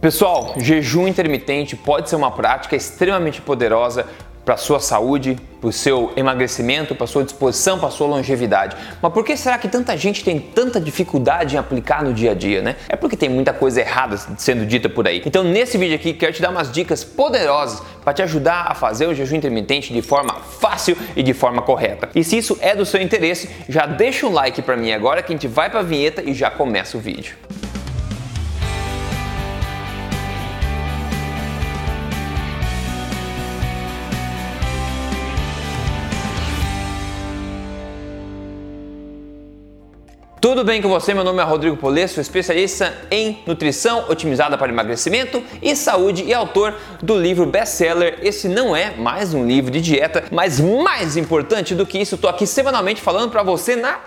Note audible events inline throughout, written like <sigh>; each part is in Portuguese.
Pessoal, jejum intermitente pode ser uma prática extremamente poderosa para a sua saúde, para o seu emagrecimento, para a sua disposição, para a sua longevidade. Mas por que será que tanta gente tem tanta dificuldade em aplicar no dia a dia, né? É porque tem muita coisa errada sendo dita por aí. Então, nesse vídeo aqui, quero te dar umas dicas poderosas para te ajudar a fazer o jejum intermitente de forma fácil e de forma correta. E se isso é do seu interesse, já deixa um like para mim agora que a gente vai para a vinheta e já começa o vídeo. Tudo bem com você? Meu nome é Rodrigo Polesso, especialista em nutrição otimizada para emagrecimento e saúde e autor do livro best-seller. Esse não é mais um livro de dieta, mas mais importante do que isso, estou aqui semanalmente falando para você na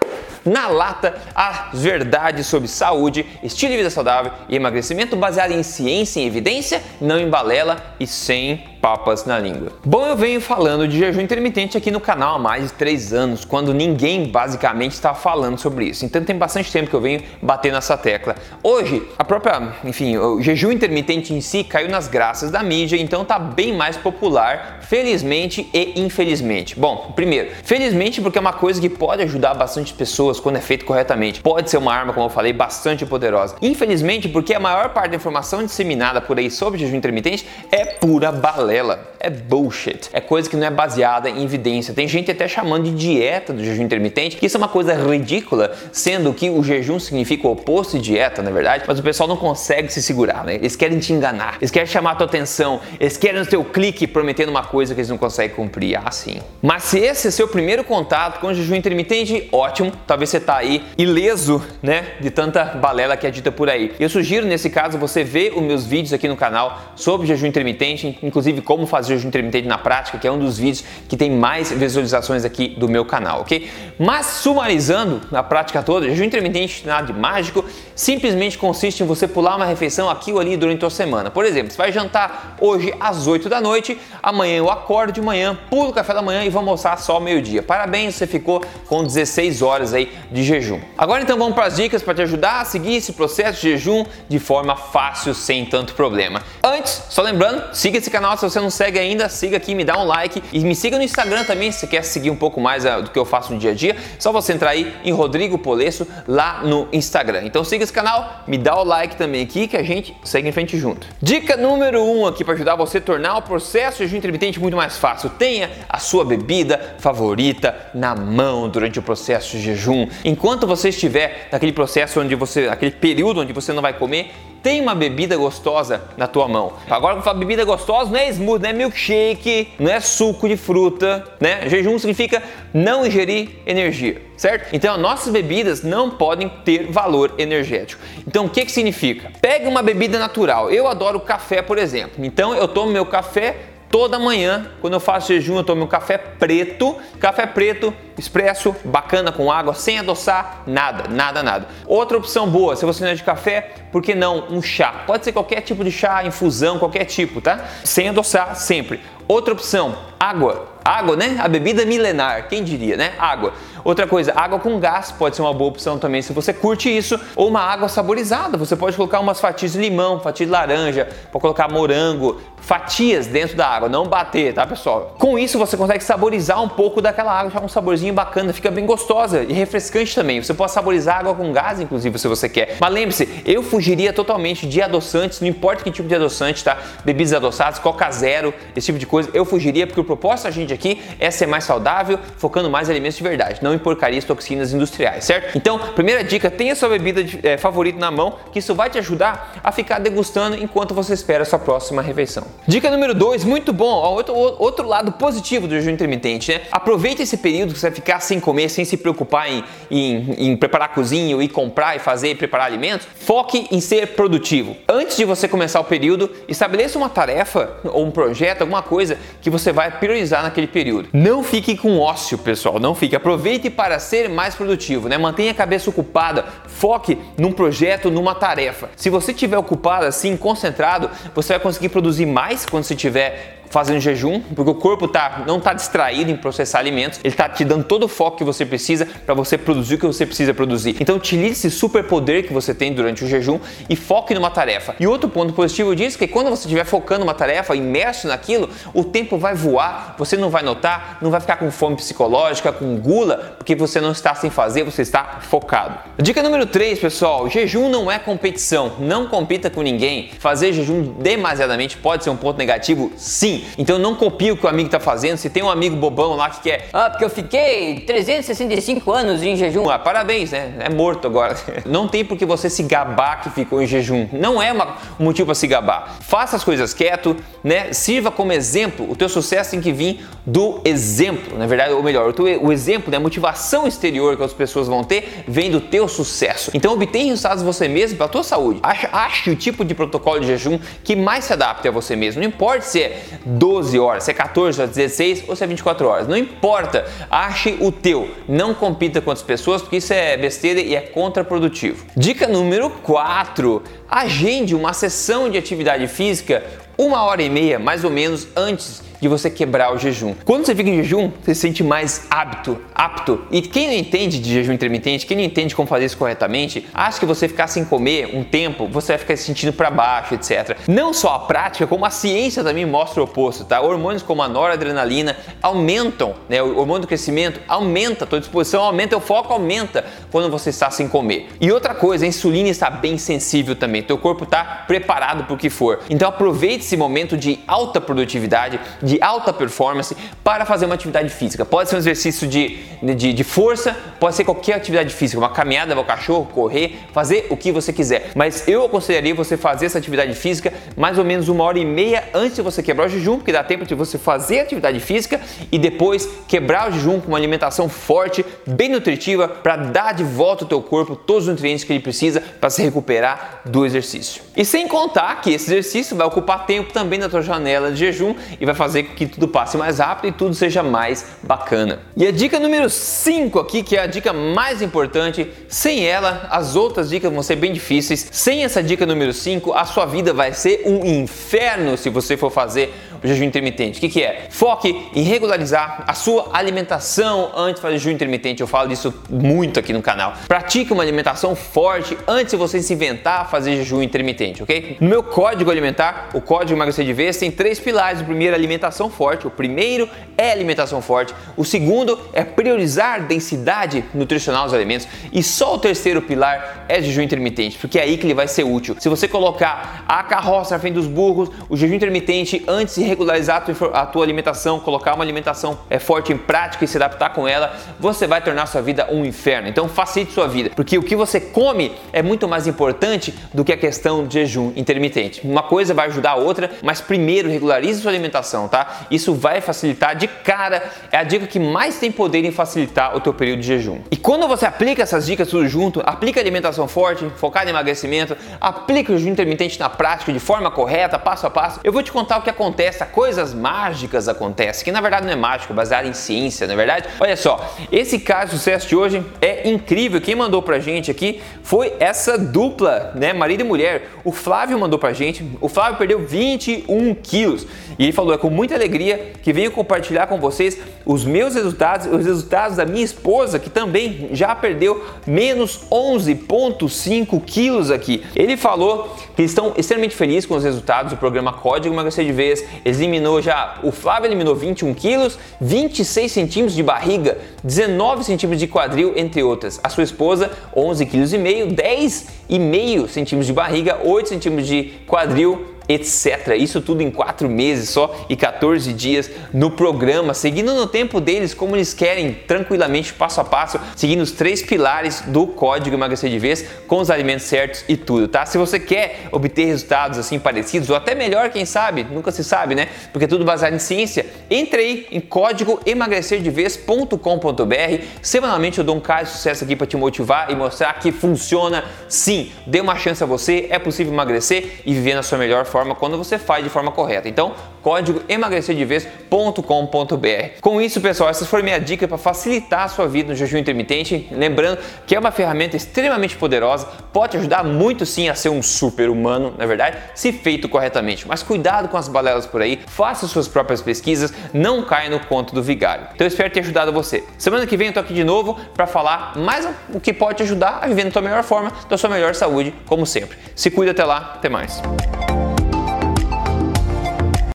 na lata as verdades sobre saúde, estilo de vida saudável e emagrecimento baseado em ciência e evidência, não em balela e sem papas na língua. Bom, eu venho falando de jejum intermitente aqui no canal há mais de 3 anos, quando ninguém basicamente está falando sobre isso. Então tem bastante tempo que eu venho batendo nessa tecla. Hoje, a própria, enfim, o jejum intermitente em si caiu nas graças da mídia, então tá bem mais popular, felizmente e infelizmente. Bom, primeiro, felizmente porque é uma coisa que pode ajudar bastante pessoas quando é feito corretamente. Pode ser uma arma, como eu falei, bastante poderosa. Infelizmente, porque a maior parte da informação disseminada por aí sobre jejum intermitente é pura balela balela, é bullshit. É coisa que não é baseada em evidência. Tem gente até chamando de dieta do jejum intermitente, que isso é uma coisa ridícula, sendo que o jejum significa o oposto de dieta, na verdade, mas o pessoal não consegue se segurar, né? Eles querem te enganar, eles querem chamar a tua atenção, eles querem o teu clique prometendo uma coisa que eles não conseguem cumprir. Ah, sim. Mas se esse é seu primeiro contato com o jejum intermitente, ótimo, talvez você tá aí ileso, né, de tanta balela que é dita por aí. Eu sugiro nesse caso você ver os meus vídeos aqui no canal sobre jejum intermitente, inclusive como fazer jejum intermitente na prática, que é um dos vídeos que tem mais visualizações aqui do meu canal, ok? Mas sumarizando na prática toda, jejum intermitente nada de mágico, simplesmente consiste em você pular uma refeição aqui ou ali durante a semana. Por exemplo, você vai jantar hoje às 8 da noite, amanhã eu acordo de manhã, pulo o café da manhã e vou almoçar só meio-dia. Parabéns, você ficou com 16 horas aí de jejum. Agora então vamos para as dicas para te ajudar a seguir esse processo de jejum de forma fácil, sem tanto problema. Antes, só lembrando, siga esse canal se você não segue ainda, siga aqui, me dá um like e me siga no Instagram também se quer seguir um pouco mais uh, do que eu faço no dia a dia. Só você entrar aí em Rodrigo Polesso lá no Instagram. Então siga esse canal, me dá o like também aqui que a gente segue em frente junto. Dica número 1 um aqui para ajudar você a tornar o processo de jejum intermitente muito mais fácil. Tenha a sua bebida favorita na mão durante o processo de jejum. Enquanto você estiver naquele processo onde você, aquele período onde você não vai comer, tem uma bebida gostosa na tua mão. Agora, quando fala bebida gostosa, não é smoothie, não é milkshake, não é suco de fruta, né? Jejum significa não ingerir energia, certo? Então, nossas bebidas não podem ter valor energético. Então, o que que significa? Pega uma bebida natural. Eu adoro café, por exemplo. Então, eu tomo meu café toda manhã, quando eu faço jejum, eu tomo um café preto, café preto, expresso, bacana com água, sem adoçar, nada, nada, nada. Outra opção boa, se você não é de café, por que não um chá? Pode ser qualquer tipo de chá, infusão, qualquer tipo, tá? Sem adoçar sempre. Outra opção, água. Água, né? A bebida milenar, quem diria, né? Água. Outra coisa, água com gás pode ser uma boa opção também se você curte isso, ou uma água saborizada. Você pode colocar umas fatias de limão, fatia de laranja, pode colocar morango, fatias dentro da água, não bater, tá, pessoal? Com isso você consegue saborizar um pouco daquela água, deixar um saborzinho bacana, fica bem gostosa e refrescante também. Você pode saborizar água com gás, inclusive, se você quer. Mas lembre-se, eu fugiria totalmente de adoçantes, não importa que tipo de adoçante, tá? Bebidas adoçadas, Coca Zero, esse tipo de coisa, eu fugiria porque o propósito da gente aqui é ser mais saudável, focando mais em alimentos de verdade, não em porcarias, toxinas industriais, certo? Então, primeira dica, tenha sua bebida de, é, favorita na mão, que isso vai te ajudar a ficar degustando enquanto você espera a sua próxima refeição. Dica número 2, muito bom, ó, outro, outro lado positivo do jejum intermitente, né? Aproveite esse período que você vai ficar sem comer, sem se preocupar em, em, em preparar a cozinha, ou ir comprar e fazer e preparar alimentos. Foque em ser produtivo. Antes de você começar o período, estabeleça uma tarefa ou um projeto, alguma coisa que você vai priorizar naquele período. Não fique com ócio, pessoal, não fique. Aproveite para ser mais produtivo, né? Mantenha a cabeça ocupada, foque num projeto, numa tarefa. Se você estiver ocupado assim, concentrado, você vai conseguir produzir mais quando você estiver fazendo jejum, porque o corpo tá, não está distraído em processar alimentos, ele está te dando todo o foco que você precisa para você produzir o que você precisa produzir. Então utilize esse superpoder que você tem durante o jejum e foque numa tarefa. E outro ponto positivo disso é que quando você estiver focando uma tarefa, imerso naquilo, o tempo vai voar, você não vai notar, não vai ficar com fome psicológica, com gula, porque você não está sem fazer, você está focado. Dica número 3, pessoal, jejum não é competição, não compita com ninguém. Fazer jejum demasiadamente pode ser um ponto negativo? Sim. Então não copie o que o amigo está fazendo. Se tem um amigo bobão lá que quer, ah, porque eu fiquei 365 anos em jejum. Ah, parabéns, né? É morto agora. <laughs> Não tem por que você se gabar que ficou em jejum. Não é uma, um motivo para se gabar. Faça as coisas quieto, né? Sirva como exemplo. O teu sucesso tem que vir do exemplo, na verdade, ou melhor, o, teu, o exemplo, né? a motivação exterior que as pessoas vão ter vem do teu sucesso. Então obtenha resultados você mesmo para a tua saúde. Ache, ache o tipo de protocolo de jejum que mais se adapte a você mesmo. Não importa se é 12 horas, se é 14 horas, 16 ou se é 24 horas. Não importa. Ache o teu. Não compita com outras pessoas porque isso é besteira e é contraprodutivo. Dica número 4. Agende uma sessão de atividade física uma hora e meia mais ou menos antes de você quebrar o jejum. Quando você fica em jejum, você se sente mais apto, apto. E quem não entende de jejum intermitente, quem não entende como fazer isso corretamente, acha que você ficar sem comer um tempo, você vai ficar se sentindo para baixo, etc. Não só a prática, como a ciência também mostra o oposto, tá? Hormônios como a noradrenalina aumentam, né? O hormônio do crescimento aumenta, a tua disposição aumenta, o foco aumenta quando você está sem comer. E outra coisa, a insulina está bem sensível também, teu corpo está preparado para o que for. Então aproveite esse momento de alta produtividade, de de alta performance para fazer uma atividade física. Pode ser um exercício de, de, de força, pode ser qualquer atividade física, uma caminhada o cachorro, correr, fazer o que você quiser. Mas eu aconselharia você fazer essa atividade física mais ou menos uma hora e meia antes de você quebrar o jejum, porque dá tempo de você fazer a atividade física e depois quebrar o jejum com uma alimentação forte, bem nutritiva, para dar de volta ao teu corpo todos os nutrientes que ele precisa para se recuperar do exercício. E sem contar que esse exercício vai ocupar tempo também na tua janela de jejum e vai fazer com que tudo passe mais rápido e tudo seja mais bacana. E a dica número 5 aqui, que é a dica mais importante, sem ela as outras dicas vão ser bem difíceis. Sem essa dica número 5, a sua vida vai ser um inferno se você for fazer o jejum intermitente. O que, que é? Foque em regularizar a sua alimentação antes de fazer jejum intermitente. Eu falo disso muito aqui no canal. Pratique uma alimentação forte antes de você se inventar a fazer jejum intermitente, ok? No meu código alimentar, o código emagrecer de vez, tem três pilares. O primeiro é alimentação forte. O primeiro é alimentação forte. O segundo é priorizar densidade nutricional dos alimentos. E só o terceiro pilar é jejum intermitente, porque é aí que ele vai ser útil. Se você colocar a carroça na frente dos burros, o jejum intermitente antes de regularizar a tua, alimentação, colocar uma alimentação é, forte em prática e se adaptar com ela, você vai tornar sua vida um inferno. Então facilite sua vida, porque o que você come é muito mais importante do que a questão de jejum intermitente. Uma coisa vai ajudar a outra, mas primeiro regularize sua alimentação, tá? Isso vai facilitar de cara, é a dica que mais tem poder em facilitar o teu período de jejum. E quando você aplica essas dicas tudo junto, aplica alimentação forte, focada em emagrecimento, aplica o jejum intermitente na prática de forma correta, passo a passo, eu vou te contar o que acontece coisas mágicas acontecem, que na verdade não é mágico, é baseado em ciência, na é verdade. Olha só, esse caso de sucesso de hoje é incrível. Quem mandou pra gente aqui foi essa dupla, né, marido e mulher. O Flávio mandou pra gente. O Flávio perdeu 21 quilos e ele falou: é com muita alegria que venho compartilhar com vocês os meus resultados, os resultados da minha esposa, que também já perdeu menos 11,5 quilos aqui. Ele falou que estão extremamente felizes com os resultados do programa Código Emagrecer de Vez. Eliminou já, o Flávio eliminou 21 quilos, 26 centímetros de barriga, 19 centímetros de quadril, entre outras. A sua esposa, 11 quilos e meio, 10,5 centímetros de barriga, 8 centímetros de quadril, etc. Isso tudo em 4 meses só e 14 dias no programa, seguindo no tempo deles como eles querem, tranquilamente, passo a passo, seguindo os três pilares do código emagrecer de vez, com os alimentos certos e tudo, tá? Se você quer obter resultados assim parecidos ou até melhor, quem sabe, nunca se sabe, né? Porque é tudo baseado em ciência. Entre aí em código emagrecerdevez.com.br. Semanalmente eu dou um caso de sucesso aqui para te motivar e mostrar que funciona sim. Dê uma chance a você, é possível emagrecer e viver na sua melhor forma quando você faz de forma correta. Então, código emagrecerdevez.com.br. Com isso, pessoal, essas foram minha dica para facilitar a sua vida no jejum intermitente. Lembrando que é uma ferramenta extremamente poderosa, pode ajudar muito sim a ser um super humano, na verdade, se feito corretamente. Mas cuidado com as balelas por aí, faça suas próprias pesquisas, não caia no conto do vigário. Então espero ter ajudado você. Semana que vem eu tô aqui de novo para falar mais o que pode te ajudar a viver na tua melhor forma, da sua melhor saúde, como sempre. Se cuida até lá, até mais.